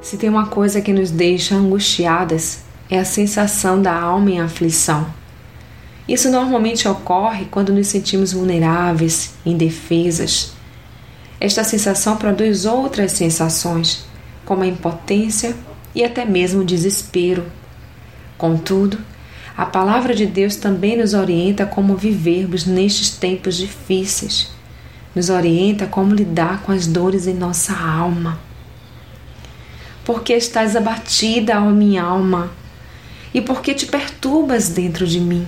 Se tem uma coisa que nos deixa angustiadas, é a sensação da alma em aflição. Isso normalmente ocorre quando nos sentimos vulneráveis, indefesas. Esta sensação produz outras sensações, como a impotência e até mesmo o desespero. Contudo, a palavra de Deus também nos orienta como vivermos nestes tempos difíceis. Nos orienta como lidar com as dores em nossa alma. Porque estás abatida, ó minha alma, e porque te perturbas dentro de mim.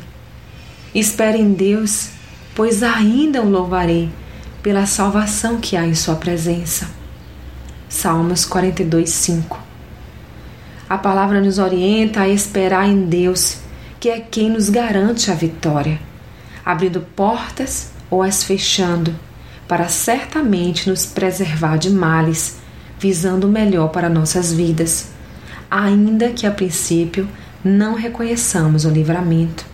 Espere em Deus, pois ainda o louvarei pela salvação que há em Sua presença. Salmos 42, 5 A palavra nos orienta a esperar em Deus, que é quem nos garante a vitória, abrindo portas ou as fechando, para certamente nos preservar de males, visando o melhor para nossas vidas, ainda que a princípio não reconheçamos o livramento.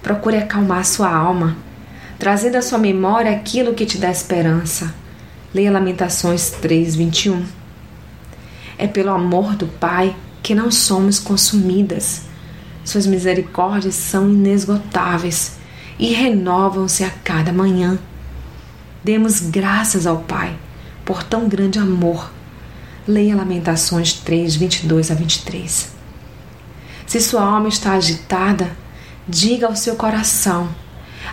Procure acalmar sua alma, trazendo à sua memória aquilo que te dá esperança. Leia Lamentações 3:21. É pelo amor do Pai que não somos consumidas. Suas misericórdias são inesgotáveis e renovam-se a cada manhã. Demos graças ao Pai por tão grande amor. Leia Lamentações 3, 22 a 23. Se sua alma está agitada, Diga ao seu coração: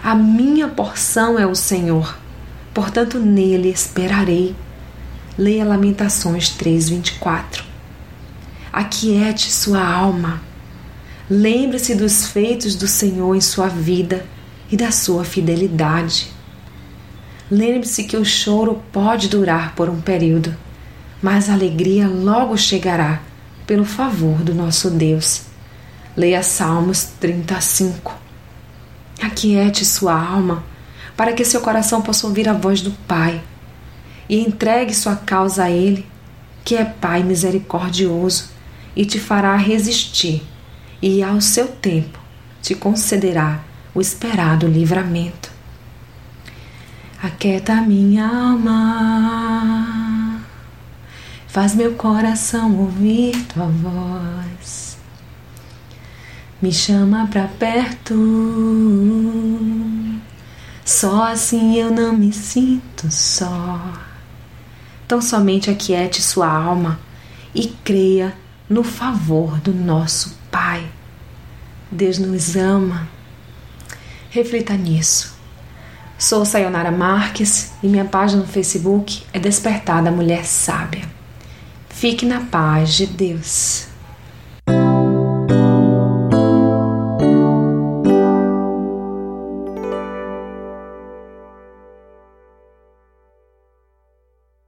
A minha porção é o Senhor, portanto nele esperarei. Leia Lamentações 3:24. Aquiete sua alma. Lembre-se dos feitos do Senhor em sua vida e da sua fidelidade. Lembre-se que o choro pode durar por um período, mas a alegria logo chegará pelo favor do nosso Deus. Leia Salmos 35. Aquiete sua alma para que seu coração possa ouvir a voz do Pai e entregue sua causa a Ele, que é Pai misericordioso e te fará resistir, e ao seu tempo te concederá o esperado livramento. Aquieta minha alma, faz meu coração ouvir tua voz me chama pra perto. Só assim eu não me sinto só. Então somente aquiete sua alma e creia no favor do nosso Pai. Deus nos ama. Reflita nisso. Sou Sayonara Marques e minha página no Facebook é Despertada Mulher Sábia. Fique na paz de Deus.